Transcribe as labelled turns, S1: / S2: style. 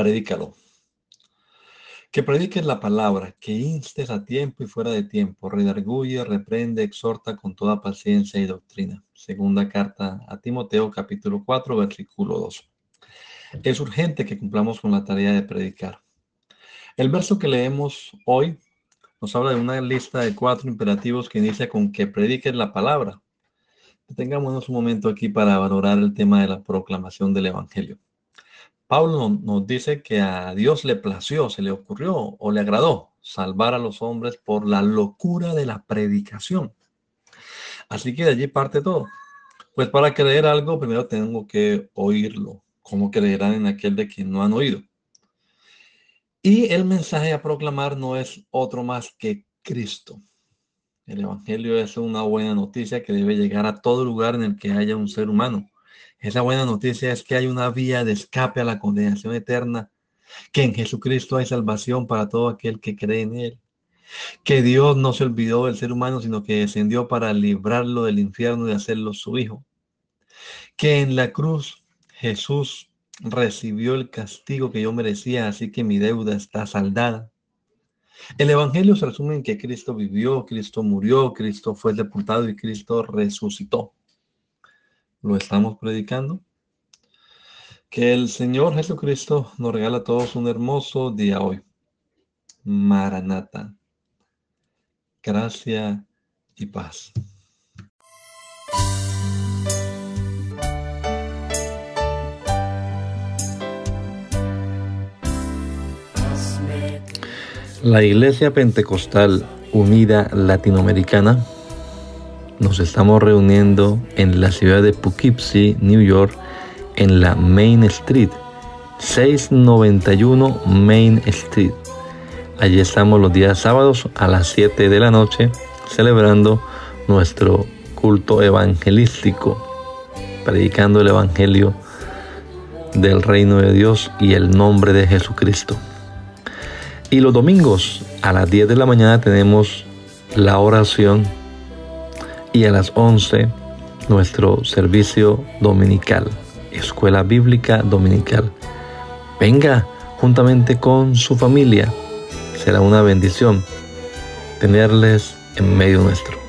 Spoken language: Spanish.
S1: Predícalo. Que prediques la palabra, que instes a tiempo y fuera de tiempo, redarguye, reprende, exhorta con toda paciencia y doctrina. Segunda carta a Timoteo capítulo 4 versículo 2. Es urgente que cumplamos con la tarea de predicar. El verso que leemos hoy nos habla de una lista de cuatro imperativos que inicia con que prediques la palabra. Tengámonos un momento aquí para valorar el tema de la proclamación del Evangelio. Pablo nos dice que a Dios le plació, se le ocurrió o le agradó salvar a los hombres por la locura de la predicación. Así que de allí parte todo. Pues para creer algo, primero tengo que oírlo. ¿Cómo creerán en aquel de quien no han oído? Y el mensaje a proclamar no es otro más que Cristo. El Evangelio es una buena noticia que debe llegar a todo lugar en el que haya un ser humano. Esa buena noticia es que hay una vía de escape a la condenación eterna, que en Jesucristo hay salvación para todo aquel que cree en Él, que Dios no se olvidó del ser humano, sino que descendió para librarlo del infierno y hacerlo su hijo, que en la cruz Jesús recibió el castigo que yo merecía, así que mi deuda está saldada. El Evangelio se resume en que Cristo vivió, Cristo murió, Cristo fue sepultado y Cristo resucitó lo estamos predicando. Que el Señor Jesucristo nos regala a todos un hermoso día hoy. Maranata. Gracia y paz.
S2: La Iglesia Pentecostal Unida Latinoamericana nos estamos reuniendo en la ciudad de Poughkeepsie, New York, en la Main Street, 691 Main Street. Allí estamos los días sábados a las 7 de la noche celebrando nuestro culto evangelístico, predicando el Evangelio del reino de Dios y el nombre de Jesucristo. Y los domingos a las 10 de la mañana tenemos la oración y a las 11 nuestro servicio dominical, escuela bíblica dominical. Venga juntamente con su familia. Será una bendición tenerles en medio nuestro.